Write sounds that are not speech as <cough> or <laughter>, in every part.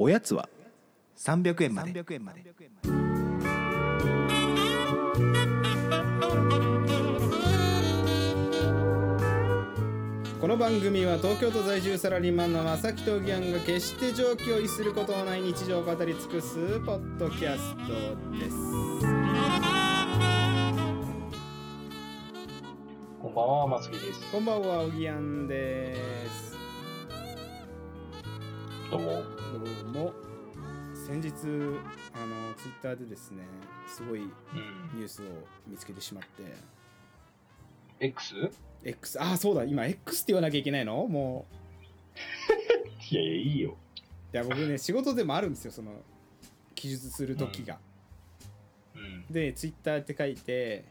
おやつは？300円まで。この番組は東京都在住サラリーマンの正木とギャンが決して常軌を逸することのない日常を語り尽くすポッドキャストです。こんばんは、松木です。こんばんはおぎやんです。どうも。どうも先日あのツイッターでですねすごいうん。ニュースを見つけてしまって。X? い X ああそうだ今 X って言わなきゃいけないの？もう。<laughs> やいや、いいよ。いや僕ね仕事でもあるんですよその記述する時が、うん。でツイッターって書いて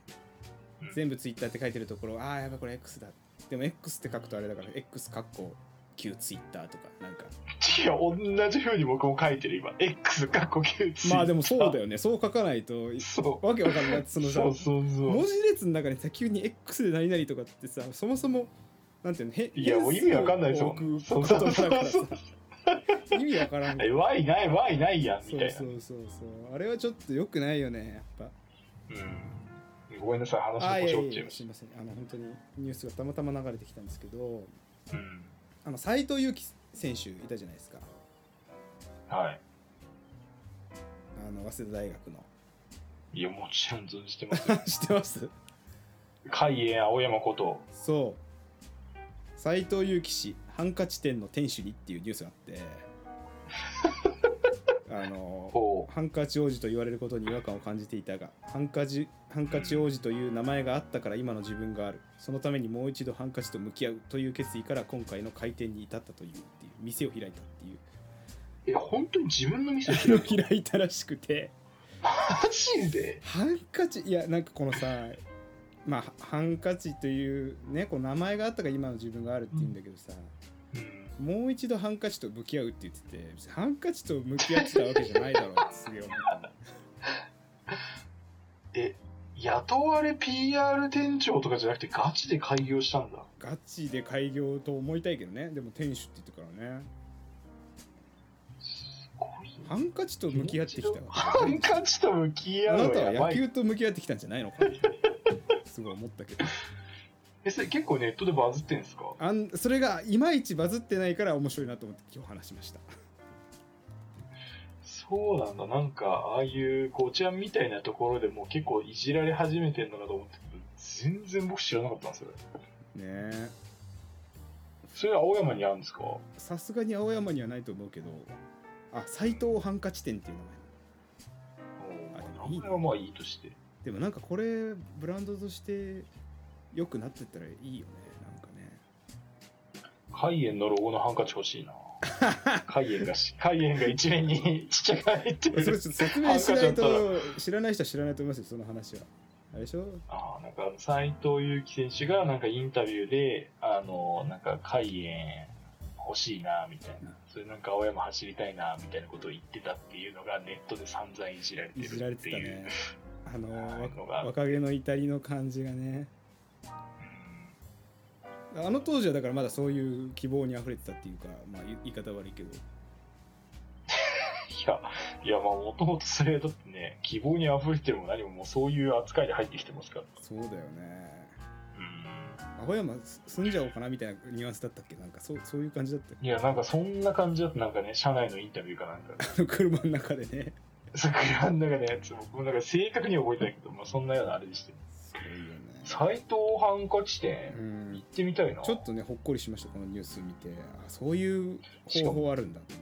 うん。全部ツイッターって書いてるところああやばいこれ X だ。でも X って書くとあれだから X かっこ旧ツイッターとかなんかいや、同じ風に僕も書いてる今。X かっこ9まあでもそうだよ。よねそう書かないとそう。わけわかんないそのさそうそうそう文。字列の中にさ急に X で何々とかってさそもそもなんていうのへいやもう意味わかんないですもん変数をそう置く言葉だからそうさ意味わからんえ、Y ない Y ないやん、みそうたいな。そうそうそうあれはちょっと良くないよねやっうん。ごめんなさい、ぱ話の腰折っちゃいましやすいませんあの本当にニュースがたまたま流れてきたんですけどた。うん。あの斎藤佑樹選手いたじゃないですかはい。あの早稲田大学のいや、もちろん存じてますよ。<laughs> 知ってます？海江青山こと。そう斎藤佑樹氏ハンカチ店の店主にっていうニュースがあって <laughs> あのほハンカチ王子と言われることに違和感を感じていたがハンカチハンカチ王子という名前があったから今の自分があるそのためにもう一度ハンカチと向き合うという決意から今回の開店に至ったというっていう店を開いたっていうう。え、本当に自分の店？開い開いたらしくてマジで？ハンカチいやなんかこのさまあハンカチというねこう名前があったから今の自分があるっていうんだけどさ、うん。もう一度ハンカチと向き合うって言ってて別にハンカチと向き合ってたわけじゃないだろうってすげえ思ったえ、雇われ PR 店長とかじゃなくてガチで開業したんだ。ガチで開業と思いたいけどね。でも店主って言ってからね。ハンカチと向き合ってきたハンカチと向き合うのあなたは。野球と向き合ってきたんじゃないのかなすごい思ったけどえ、それ結構ネットでバズってんすか？あんそれがいまいちバズってないから面白いなと思って今日話しましたそうなんだ。なんか、ああいう、こうちゃんみたいなところでも結構いじられ始めてんのかと思ったけど、全然僕知らなかったんですよ。ねえそれは青山にあるんですか？さすがに青山にはないと思うけどあ斎藤ハンカチ店っていう名前あ名前はまあいいとして。でもなんかこれブランドとして良くなってったらいいよねなんかね海縁のロゴのハンカチ欲しいな。<laughs> 海縁がし、海縁が一面に <laughs> ちっちゃく入ってる。それちょっと説明しないと知らない人は知らないと思いますよその話はあれでしょ？ああ、なんか、斎藤佑樹選手が、なんかインタビューで、あの、なんか、海縁欲しいな、みたいな。それなんか、青山走りたいな、みたいなことを言ってたっていうのが、ネットで散々いじられてるいじられっていう。てたねあの <laughs> 若気の至りの感じがねあの当時はだからまだそういう希望に溢れてたっていうかまあ言い方悪いけど。いや、いや、まあ、もともとそれだってね、希望に溢れてるも何も、もうそういう扱いで入ってきてますから。そうだよね。うん。青山す住んじゃおうかなみたいなニュアンスだったっけ？なんかそうそういう感じだったよいや、なんかそんな感じだと、なんかね、社内のインタビューかなんか、<laughs> あの車の中でね。桜の中のやつ、僕もなんか正確には覚えてないけど、まあ、そんなようなあれでしたよ。すごいよね斎藤ハンカチ店、うん。行ってみたいな。ちょっとねほっこりしましたこのニュース見て。あそういう方法あるんだと。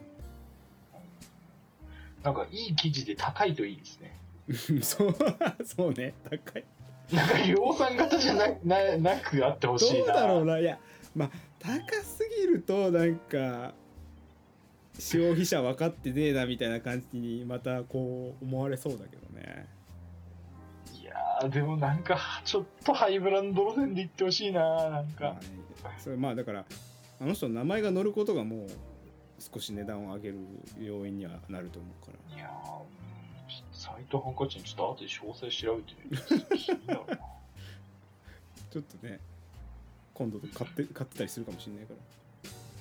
なんかいい記事で高いといいですね。う <laughs> んそうそうね高い。なんか量産型じゃなななくあってほしいな。どうだろうな。いやまあ高すぎるとなんか消費者分かってねえなみたいな感じにまたこう思われそうだけどねー、でもなんか、ちょっとハイブランド路線で行ってほしいな、なんまあか。ねそれまあだからあの人の名前が載ることがもう少し値段を上げる要因にはなると思うからいやー、うんちょっと斎藤ハンカチにちょっと後で詳細調べてみる。<laughs> ちょっとね今度買って買ってたりするかもしれないから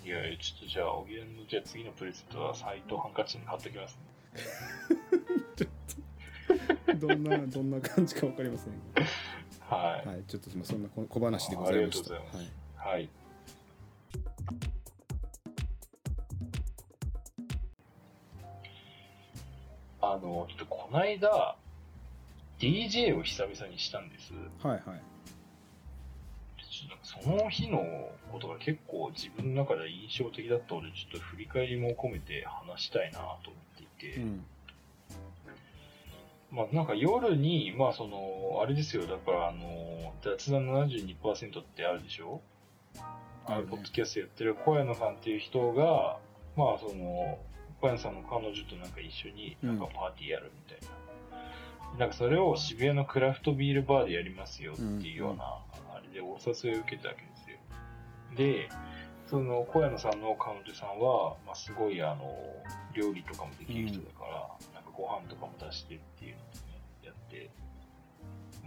いやいや、ちょっとじゃあ、おぎやんのじゃあ次のプレゼントは斎藤ハンカチに買ってきますね。<laughs> <laughs> どんなどんな感じかわかりませんはい。はいちょっとまあそんな小小話でございましたいはいはい。あの、ちょっとこないだ、DJ を久々にしたんです。はいはいその日のことが結構自分の中で印象的だったので、ちょっと振り返りも込めて話したいなと思っていて、うんまあなんか夜に、まあその、あれですよ、だからあの、雑談72%ってあるでしょ？あるね。ポッドキャストやってる小谷野さんっていう人が、まあその、小谷野さんの彼女となんか一緒になんかパーティーやるみたいな。なんかそれを渋谷のクラフトビールバーでやりますよっていうような、あれでお誘いを受けたわけですよ。で、その小谷野さんの彼女さんは、まあすごいあの、料理とかもできる人だから、なんかご飯とかも出してっていう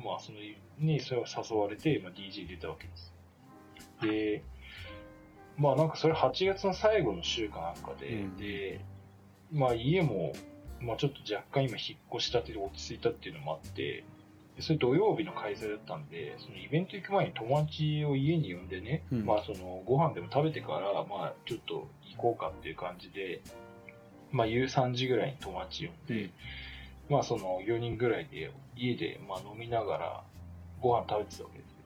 まあその、にそれを誘われて、まあ DJ 出たわけです。で、まあなんかそれ8月の最後の週かなんかで、うんで、まあ家も、まあちょっと若干今引っ越したって落ち着いたっていうのもあって、でそれ土曜日の開催だったんで、そのイベント行く前に友達を家に呼んでね、うん。まあそのご飯でも食べてから、まあちょっと行こうかっていう感じで、まあ夕3時ぐらいに友達呼んで、うんまあその4人ぐらいで家でまあ飲みながらご飯食べてたわけですよ。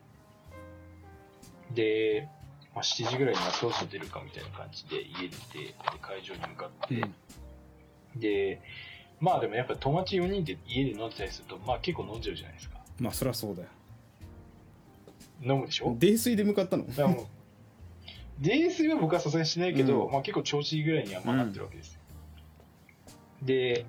で、まあ、7時ぐらいにはそろそろ出るかみたいな感じで家出て、で会場に向かって、うんで、まあでもやっぱ友達4人で家で飲んでたりすると、まあ結構飲んじゃうじゃないですか。まあそりゃそうだよ飲むでしょ？泥酔で向かったの？泥酔は僕はさすがにしないけど、うんまあ結構調子いいぐらいにはまあなってるわけですよ。で、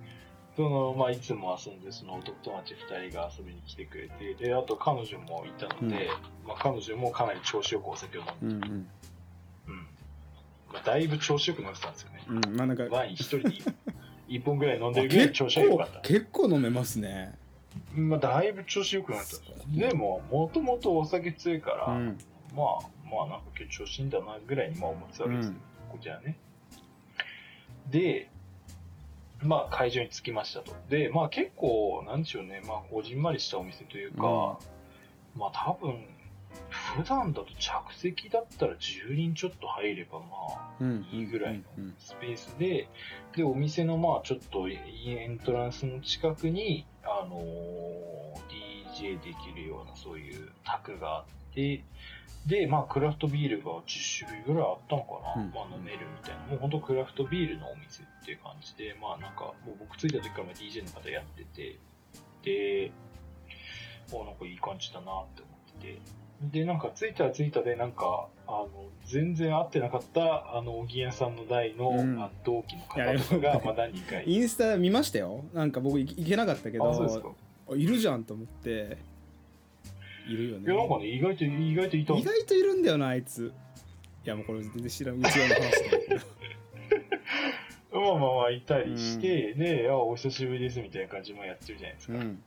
その、まあいつも遊んで、その男友達2人が遊びに来てくれて、で、あと彼女もいたので、まあ彼女もかなり調子よくお酒を飲んで、うんうんうん。まあだいぶ調子よく飲んでたんですよね。うんまあなんかワイン一人に <laughs> 1本ぐらい飲んであるぐらい結調子は良構かった。結構飲めますねまあ、だいぶ調子良くなった。でも、もともとお酒強いから、うんまあ、まあ、なんか今日調子いいんだなぐらいにまあ思ってたわけですよ、うんこちらね。で、まあ会場に着きましたと。で、まあ結構、なんでしょうね、まあこじんまりしたお店というか、まあ多分、普段だと着席だったら10人ちょっと入ればまあ、うん。いいぐらいのうんスペースで、で、お店のまあちょっとエントランスの近くに、あのー DJ できるようなそういう卓があって、で、まあクラフトビールが10種類ぐらいあったのかな、うん。まあ飲めるみたいな、もう本当クラフトビールのお店っていう感じで、まあなんか、もう僕着いた時からまあ DJ の方やってて、で、おなんかいい感じだなって思ってて、で、なんか着いたら着いたで、なんか、あの、全然会ってなかった、あの、おぎやさんの代の、うんあ同期の方とかが、まあ何人かいインスタ見ましたよ。なんか僕行けなかったけどいるじゃんと思っているよね。いや、なんかね、意外と、意外といた意外といるんだよなあいつ。いやもうこれ全然知らんうちわの話だけどまあまあまあ、いたりして、で、あ、お久しぶりですみたいな感じもやってるじゃないですか。うん。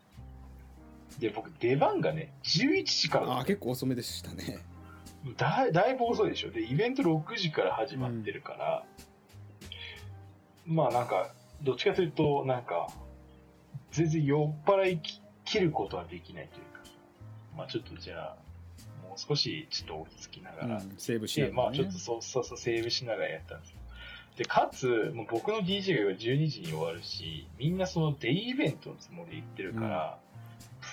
で、僕、出番がね、11時からだあ結構遅めでしたね。だいだいぶ遅いでしょ。で、イベント6時から始まってるから、まあなんか、どっちかというと、なんか、全然酔っ払いき切ることはできないというまあちょっとじゃあ、もう少しちょっと落ち着きながら、うんセーブしなで、がらねまあちょっとそうそうそう、セーブしながらやったんですよ。で、かつ、もう僕の DJ が12時に終わるし、みんなそのデイイベントのつもりで行ってるから、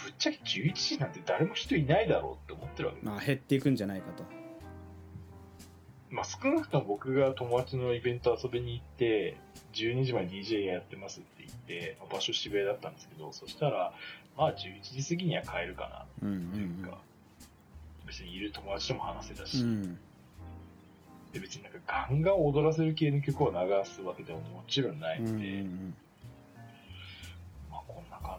ぶっちゃけ11時なんて誰も人いないだろうって思ってるわけ。ですよまあ減っていくんじゃないかとまあ、少なくとも僕が友達のイベント遊びに行って、12時まで DJ やってますって言って、まあ場所渋谷だったんですけど、そしたら、まあ11時過ぎには帰るかな。うんというか、別にいる友達とも話せたし、うん。うんで別になんかガンガン踊らせる系の曲を流すわけでももちろんないうんうんので、うん。まあこんな感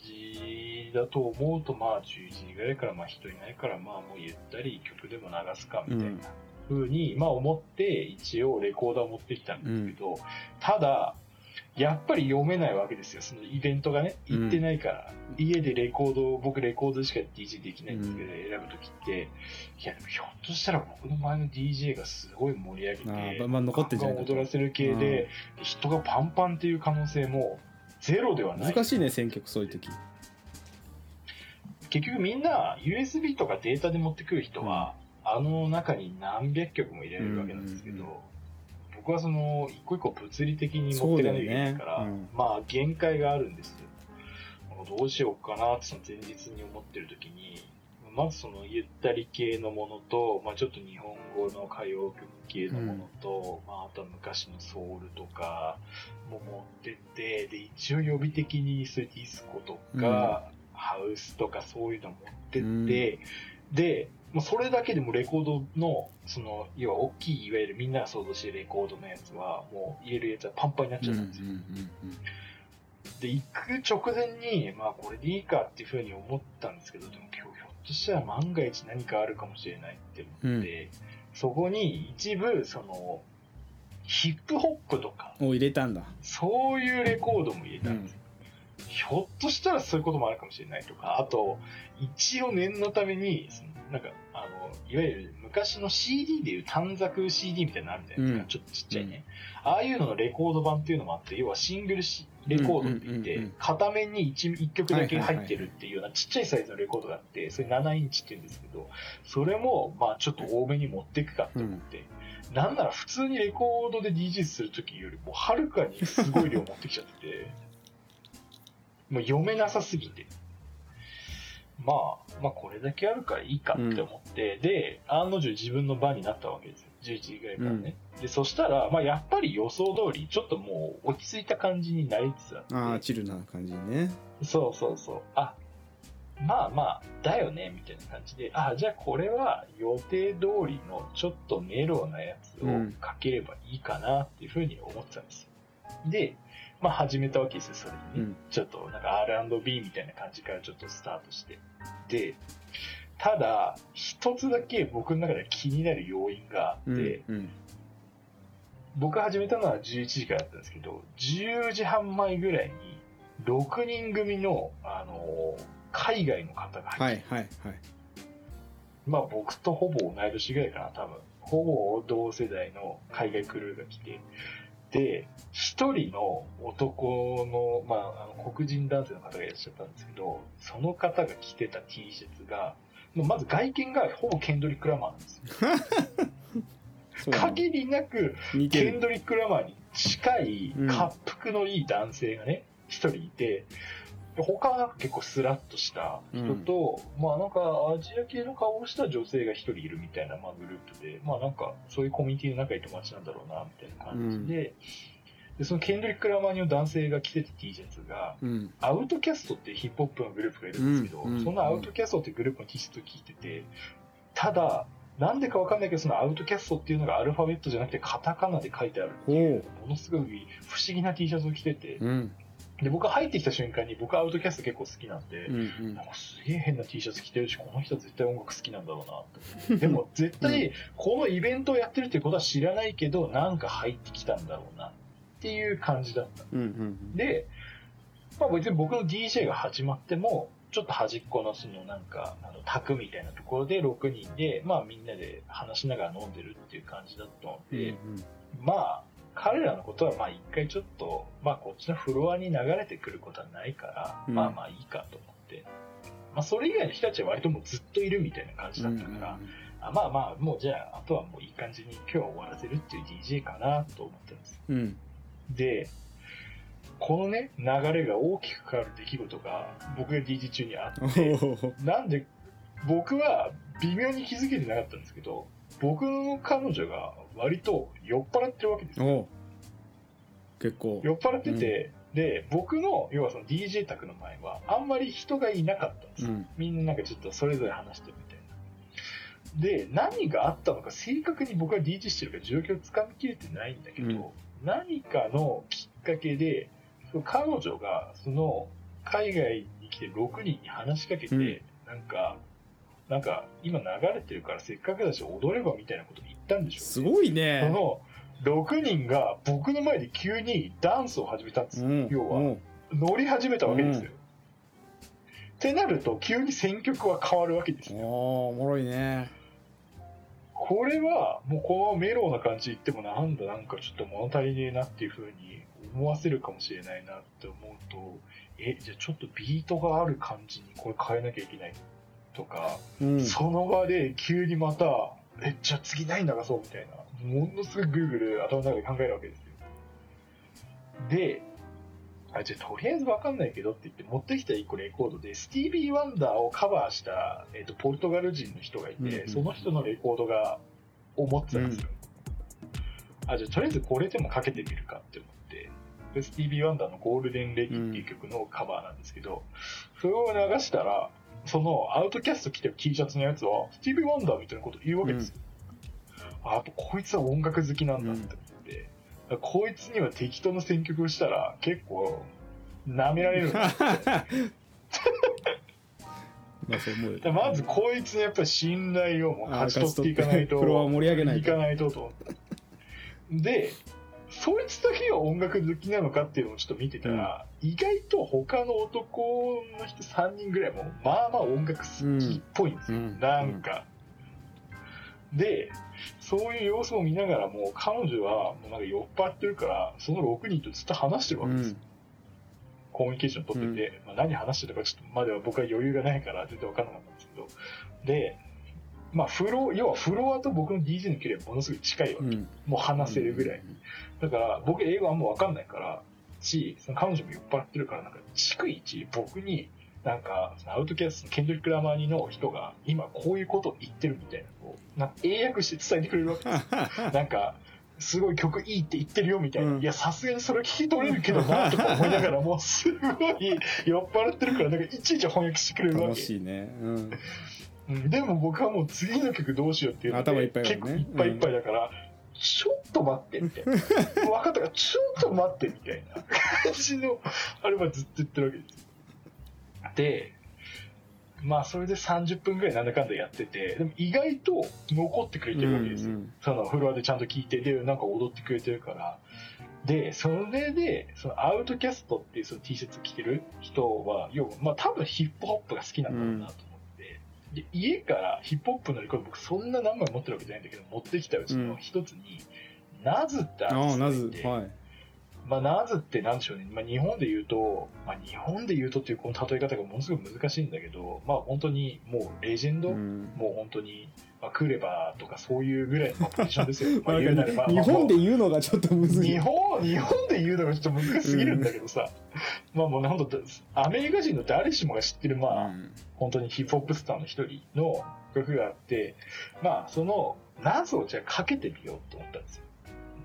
じだと思うと、まあ11時ぐらいからまあ人いないから、まあもうゆったり曲でも流すかみたいな風に、まあ思って一応レコーダーを持ってきたんですけど、ただ、やっぱり読めないわけですよ。そのイベントがね、行ってないから。家でレコードを、僕レコードしか DJ できないんですけど、選ぶときって、いや、でもひょっとしたら僕の前の DJ がすごい盛り上げて、あーままあ残ってんじゃない踊らせる系で、人がパンパンっていう可能性もゼロではない。難しいね選曲そういう時結局みんな USB とかデータで持ってくる人は、あの中に何百曲も入れれるわけなんですけど、うんうんうん。僕はその一個一個物理的に持っていかなきゃいけないから、そうだよね。まあ限界があるんですよ。どうしようかなってその前日に思ってる時に、まずそのゆったり系のものと、まあちょっと日本語の歌謡曲系のものと、まああとは昔のソウルとかも持ってって、で、一応予備的にそういうディスコとか、ハウスとかそういうの持ってって、で、もうそれだけでもレコードの、その、要は大きい、いわゆるみんなが想像してるレコードのやつは、もう入れるやつはパンパンになっちゃったんですよ。で、行く直前に、まあこれでいいかっていうふうに思ったんですけど、でも今日ひょっとしたら万が一何かあるかもしれないって思って、そこに一部、その、ヒップホップとか、を入れたんだそういうレコードも入れたんですよ。ひょっとしたらそういうこともあるかもしれないとか、あと、一応念のために、そのなんか、あの、いわゆる昔の CD でいう短冊 CD みたいなのあるじゃないですか。うん。ちょっとちっちゃいね。ああいうののレコード版っていうのもあって、要はシングルシレコードって言って、うんうんうんうん。片面に 1, 一曲だけ入ってるっていうようなちっちゃいサイズのレコードがあって、それ7インチって言うんですけど、それも、まあちょっと多めに持っていくかって思って、なんなら普通にレコードで DJ するときよりもはるかにすごい量持ってきちゃってて、もう読めなさすぎて。まあ、まあこれだけあるからいいかって思って、で、案の定自分の番になったわけですよ。11時ぐらいからね。で、そしたら、まあやっぱり予想通り、ちょっともう落ち着いた感じになりつつあって。ああチルな感じねそうそうそう。あ、まあまあ、だよね、みたいな感じで、あ、じゃあこれは予定通りのちょっとメロなやつをかければいいかなっていうふうに思ってたんですよ。で、まあ始めたわけですよ、それでね。うんちょっとなんか R&B みたいな感じからちょっとスタートして。で、ただ、一つだけ僕の中で気になる要因があって、うんうん僕始めたのは11時からだったんですけど、10時半前ぐらいに、6人組の、あのー海外の方が入って、はいはいはいまあ僕とほぼ同い年ぐらいかな、多分。ほぼ同世代の海外クルーが来て、で、一人の男の、まあ、あの黒人男性の方がいらっしゃったんですけど、その方が着てた T シャツが、まず外見がほぼケンドリック・ラマーなんですよ。<laughs> 限りなくケンドリック・ラマーに近いうん。滑腹のいい男性がね、一人いて、で他はなんか結構スラッとした人と、まあなんかアジア系の顔をした女性が一人いるみたいな、まあ、グループで、まあなんかそういうコミュニティの仲いい友達なんだろうな、みたいな感じで、で、そのケンドリック・ラマーの男性が着てた T シャツが、うん。アウトキャストってヒップホップのグループがいるんですけど、うん。うんそのアウトキャストってグループの T シャツを着てて、ただ、なんでかわかんないけど、そのアウトキャストっていうのがアルファベットじゃなくてカタカナで書いてあるっていう、ものすごい不思議な T シャツを着てて、うんで、僕が入ってきた瞬間に僕はアウトキャスト結構好きなんで、うんうんなんかすげえ変な T シャツ着てるし、この人絶対音楽好きなんだろうな。でも <laughs> 絶対このイベントをやってるってことは知らないけど、なんか入ってきたんだろうなっていう感じだった。うんうんで、まあ別に僕の DJ が始まっても、ちょっと端っこのそのなんか、あの、宅みたいなところで6人で、まあみんなで話しながら飲んでるっていう感じだったのうんで、まあ、彼らのことはまあ一回ちょっと、まあこっちのフロアに流れてくることはないから、うん。まあまあいいかと思って、まあそれ以外の人たちは割ともうずっといるみたいな感じだったから、あまあまあもうじゃあ、あとはもういい感じに今日は終わらせるっていう DJ かなと思ってます。うん。うんで、このね、流れが大きく変わる出来事が僕が DJ 中にあおって、ー。なんで、僕は微妙に気づけてなかったんですけど、僕の彼女が割と酔っ払ってるわけですよ。結構酔っ払ってて、で、僕の、要はその DJ 宅の前は、あんまり人がいなかったんですよ。うんみんななんかちょっとそれぞれ話してるみたいな。で、何があったのか正確に僕が DJ してるから状況をつかみきれてないんだけど、うん何かのきっかけで、その彼女がその海外に来て6人に話しかけて、うんなんか、なんか今流れてるからせっかくだし踊ればみたいなこと言ったんでしょうね。すごいね。その、6人が僕の前で急にダンスを始めたんですよ。うん要は、うん。乗り始めたわけですよ。うん。ってなると、急に選曲は変わるわけですよ。おもろいね。これは、もうこのメロウな感じ言ってもなんだ、なんかちょっと物足りねえなっていう風に思わせるかもしれないなって思うと、え、じゃあちょっとビートがある感じにこれ変えなきゃいけないとか、うん。その場で急にまた、え、じゃあ次何流そうみたいな、ものすごいぐるぐる頭の中で考えるわけですよ。で、あ、じゃあとりあえずわかんないけどって言って持ってきた一個レコードで、スティービー・ワンダーをカバーした、えっ、と、ポルトガル人の人がいて、うんうんその人のレコードが、を持ってたんですよ。あ、じゃあとりあえずこれでもかけてみるかって思って、でスティービー・ワンダーのゴールデン・レディっていう曲のカバーなんですけど、それを流したら、そのアウトキャスト着てる T シャツのやつは、スティービー・ワンダーみたいなこと言うわけですよ。あ、やっぱこいつは音楽好きなんだって思って、こいつには適当な選曲をしたら結構舐められるんだ <laughs> まあそう思うよでまずこいつにやっぱり信頼をもう勝ち取っていかないとフロアを盛り上げないと。いかないととでそいつだけが音楽好きなのかっていうのをちょっと見てたら、意外と他の男の人3人ぐらいもまあまあ音楽好きっぽいんですよ、うん。なんか、でそういう様子を見ながらも彼女はもうなんか酔っ払ってるからその6人とずっと話してるわけですよ、コミュニケーション取ってて、まあ、何話してたかちょっとまでは僕は余裕がないから全然分からなかったんですけど。でまあフロ要はフロアと僕の DJ の距離はものすごい近いわけ、うん。うんもう話せるぐらい、だから僕英語あんま分かんないからしその彼女も酔っ払ってるからなんか逐一僕になんかアウトキャストのケンドリック・ラマーニの人が今こういうことを言ってるみたいなのをなんか英訳して伝えてくれるわけ。ですよなんか、すごい曲いいって言ってるよみたいな。うん。いや、さすがにそれ聞き取れるけどな、とか思いながら、もうすごい酔っ払ってるから、なんかいちいち翻訳してくれるわけ。楽しいね。うんうんでも僕はもう次の曲どうしようっていうので、頭いっぱいだ結構いっぱいいっぱいだから、ちょっと待って、みたいな。分かったか？ら、ちょっと待って、みたいな感じの、あれはずっと言ってるわけですよ。で、まあそれで30分ぐらいなんだかんだやってて、でも意外と残ってくれてるわけですよ。うんうんそのフロアでちゃんと聞いて、で、なんか踊ってくれてるから。で、それで、そのアウトキャストっていうその T シャツ着てる人は、要は、まあ多分ヒップホップが好きなんだろうなとで、家からヒップホップのレコード僕そんな何枚持ってるわけじゃないんだけど、持ってきたうちの一つに、ナズってアーティああなストがいて、ずはいまあ、ナズってなんでしょうね。まあ、日本で言うと、まあ、日本で言うとっていうこの例え方がものすごく難しいんだけど、まあ、本当にもうレジェンド、うんもう本当に、まあ、クレバーとかそういうぐらいのまあポジションですよ。<laughs> まあ、なん言うなれば、か日本でまあ言うのがちょっとむずい日本、日本で言うのがちょっと難しすぎるんだけどさ、まあもうね、本当アメリカ人の誰しもが知ってる、まあ、うん本当にヒップホップスターの一人の曲があって、まあ、その、ナズをじゃあかけてみようと思ったんですよ。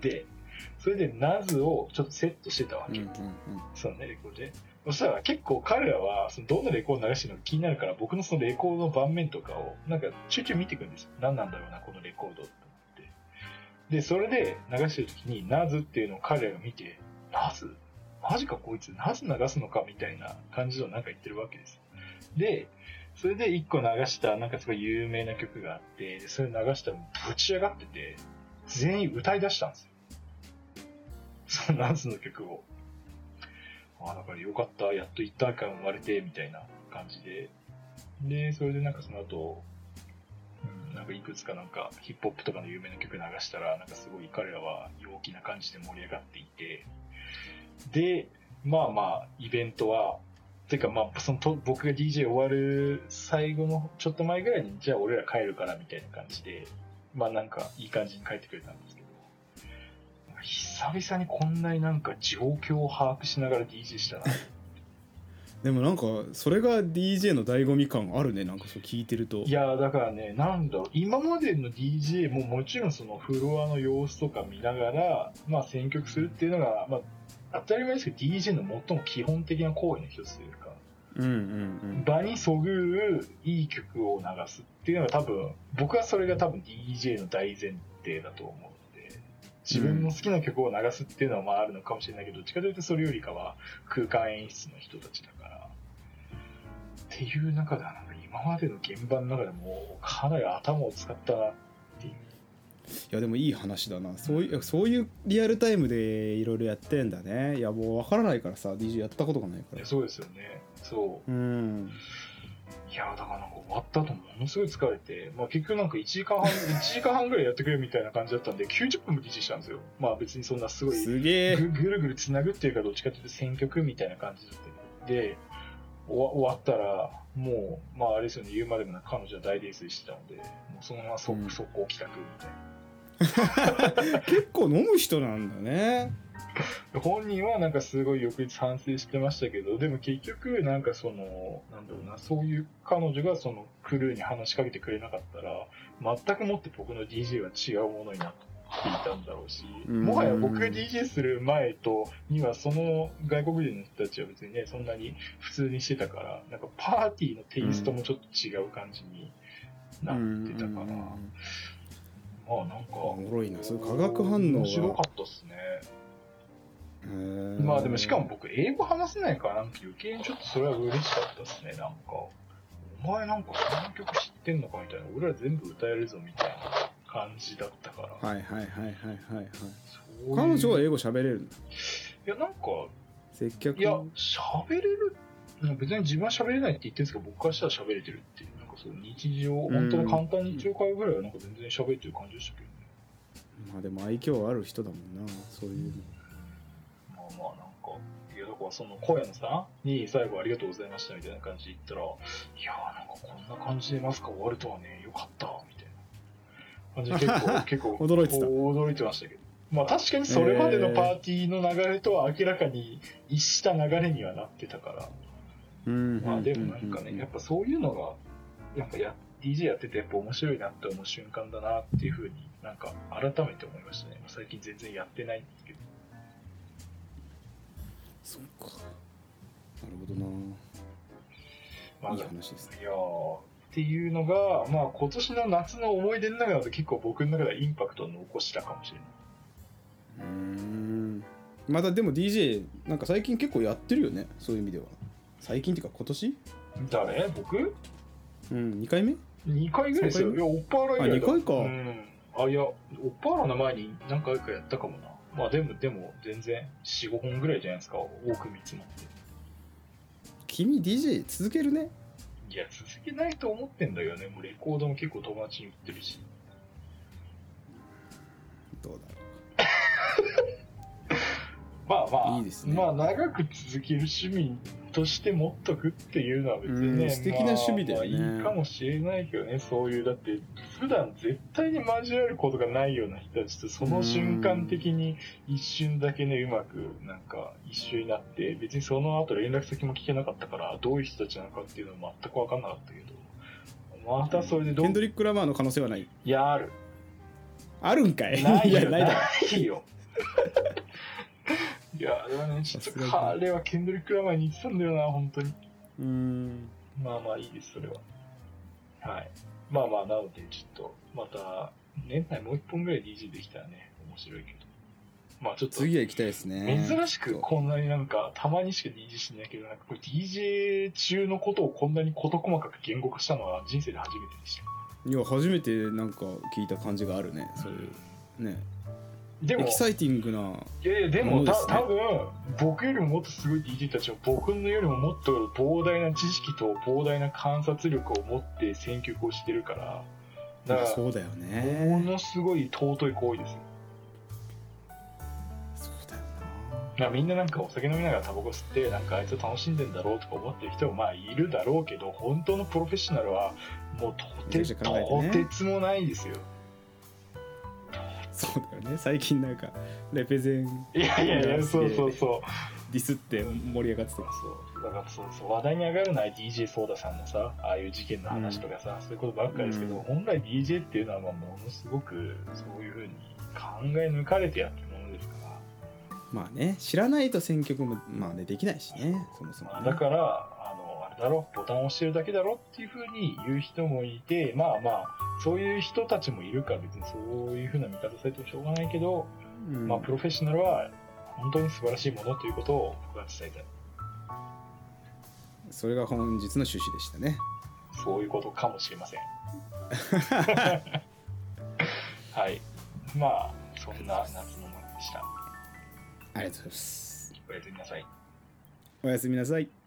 で、それでナズをちょっとセットしてたわけ。うんうんそのね、レコードで。そしたら結構彼らは、そのどんなレコード流してるのか気になるから、僕のそのレコードの盤面とかを、なんかちょいちょい見てくるんですよ。何なんだろうな、このレコードって思って。で、それで流してる時に、ナズっていうのを彼らが見て、ナズ？マジかこいつ、ナズ流すのかみたいな感じのなんか言ってるわけです。で、それで一個流した、なんかすごい有名な曲があって、でそれ流したらぶち上がってて、全員歌い出したんですよ。そのナズの曲を。あ、だからよかった、やっと一体感生まれて、みたいな感じで。で、それでなんかその後、うん、なんかいくつかなんかヒップホップとかの有名な曲流したら、なんかすごい彼らは陽気な感じで盛り上がっていて、で、まあまあ、イベントは、てかまあ、そのと僕が DJ 終わる最後のちょっと前ぐらいに、じゃあ俺ら帰るからみたいな感じで、まあなんかいい感じに帰ってくれたんですけど、久々にこんなになんか状況を把握しながら DJ したな。<laughs> でもなんかそれが DJ の醍醐味感あるねなんかそう聞いてると。いやーだからね、なんだろう、今までの DJ ももちろんそのフロアの様子とか見ながら、まあ選曲するっていうのが、まあ当たり前ですけど DJ の最も基本的な行為の一つというか、うんうん場にそぐういい曲を流すっていうのが多分、僕はそれが多分 DJ の大前提だと思う自分の好きな曲を流すっていうのはまああるのかもしれないけど、どっちかというとそれよりかは空間演出の人たちだから、っていう中ではなんか今までの現場の中でもかなり頭を使ったなっていう。やでもいい話だなそういうそういうリアルタイムでいろいろやってんだねいやもう分からないからさ DJ やったことがないからそうですよね。そう。うんいや、だからなんか終わった後ものすごい疲れて、まあ結局なんか1時間半、<laughs> 1時間半ぐらいやってくれみたいな感じだったんで、90分も DJ したんですよ。まあ別にそんなすごいすげえ。ぐぐるぐるつなぐっていうかどっちかというと選曲みたいな感じだったで終わ終わったらもうまああれですよね。言うまでもなく彼女は大泥酔してたのでもうそのまま速,、うん。速攻帰宅みたいな <laughs> 結構飲む人なんだね。本人はなんかすごい翌日反省してましたけどでも結局なんかそのなんだろうなそういう彼女がそのクルーに話しかけてくれなかったら全くもって僕の DJ は違うものになっていたんだろうしうん。もはや僕が DJ する前とにはその外国人の人たちは別にねそんなに普通にしてたからなんかパーティーのテイストもちょっと違う感じになってたから、まあなんか。おもろいな。そういう化学反応が。面白かったっすね。まあでもしかも僕英語話せないからなんか余計にちょっとそれは嬉しかったですね。なんか。お前なんかこの曲知ってんのかみたいな。俺ら全部歌えるぞみたいな感じだったから、はいはいはいはいはいはい。彼女は英語喋れるんだいやなんか。接客？いや喋れる。別に自分は喋れないって言ってるんですけど僕からしたら喋れてるっていうそう日常本当の簡単に日常会話ぐらいはなんか全然喋ってる感じでしたけどね。まあでも愛嬌ある人だもんなそういうの。まあまあなんか、いやだからその小屋のさんに最後ありがとうございましたみたいな感じで言ったら、いやーなんかこんな感じでマスカ終わるとはね、よかった、みたいな感じで結構、<laughs> 結構驚いてた。驚いてましたけど。まあ確かにそれまでのパーティーの流れとは明らかに一した流れにはなってたから、うん。まあでもなんかね、うんやっぱそういうのが、やっぱや、DJ やっててやっぱ面白いなって思う瞬間だなっていうふうになんか改めて思いましたね。最近全然やってないんですけど。そっか。なるほどな。まあいい話ですね。いやーっていうのが、まあ今年の夏の思い出の中だと結構僕の中ではインパクトを残したかもしれない。うーん。またでも DJ なんか最近結構やってるよね。そういう意味では。最近っていうか今年？誰？僕？うん2回目 ?2 回ぐらいですよ。三いや、オッパーラ以来だあ二回かうん。あ、いや、オッパーラの前に何回かやったかもな。まあでも、でも全然4、5本ぐらいじゃないですか。多く見積もって。君 DJ 続けるねいや、続けないと思ってんだよね。もうレコードも結構友達に売ってるし。どうだ？ろまあまあ、いいですね。まあ長く続ける趣味として持っとくっていうのは別にね、うん素敵な趣味だよね。まあまあいいかもしれないけどね、そういう、だって普段絶対に交わることがないような人たちとその瞬間的に一瞬だけね、うまくなんか一緒になって、別にその後連絡先も聞けなかったから、どういう人たちなのかっていうのは全く分かんなかったけど、またそれでどケンドリック・ラマーの可能性はない。いや、ある。あるんかい。ないよ、やないだろ。ないよ。いや、でもね、ちょっと彼はケンドリック・ラマーに似てたんだよな、本当に。うーんまあまあいいです、それは。はい。まあまあ、なので、ちょっと、また、年内もう一本ぐらい DJ できたらね、面白いけど。まあちょっと、次は行きたいですね珍しくこんなになんか、たまにしか DJ してないけど、なんかこれ DJ 中のことをこんなに事細かく言語化したのは人生で初めてでした。いや初めてなんか聞いた感じがあるねそういうねでもエキ、サイティングないやいや、でも、た多分僕よりももっとすごい DJ たちは、僕のよりももっと膨大な知識と膨大な観察力を持って選曲をしてるから、だから、そうだよもねのすごい尊い行為ですよ。そうだよだからみんななんかお酒飲みながらタバコ吸って、なんかあいつ楽しんでんだろうとか思ってる人もまあいるだろうけど、本当のプロフェッショナルは、もうとて、とてつもないですよ。なそうだよね最近なんかレペゼンいやいやいや、そうそうそう。ディスって盛り上がってたそうだからそうそう話題に上がるのは DJ ソーダさんのさああいう事件の話とかさ、そういうことばっかりですけど、うん。本来 DJ っていうのはまあものすごくそういうふうに考え抜かれてやってるものですから、まあね知らないと選曲もまあねできないしねそもそもね、まあだからあのあれだろボタンを押してるだけだろっていうふうに言う人もいてまあまあそういう人たちもいるから別にそういうふうな見方されてもしょうがないけど、うんまあプロフェッショナルは本当に素晴らしいものということを僕は伝えたいそれが本日の趣旨でしたねそういうことかもしれません。<laughs> はい。まあ、そんな夏の思い出でした。ありがとうございますおやすみなさい。おやすみなさい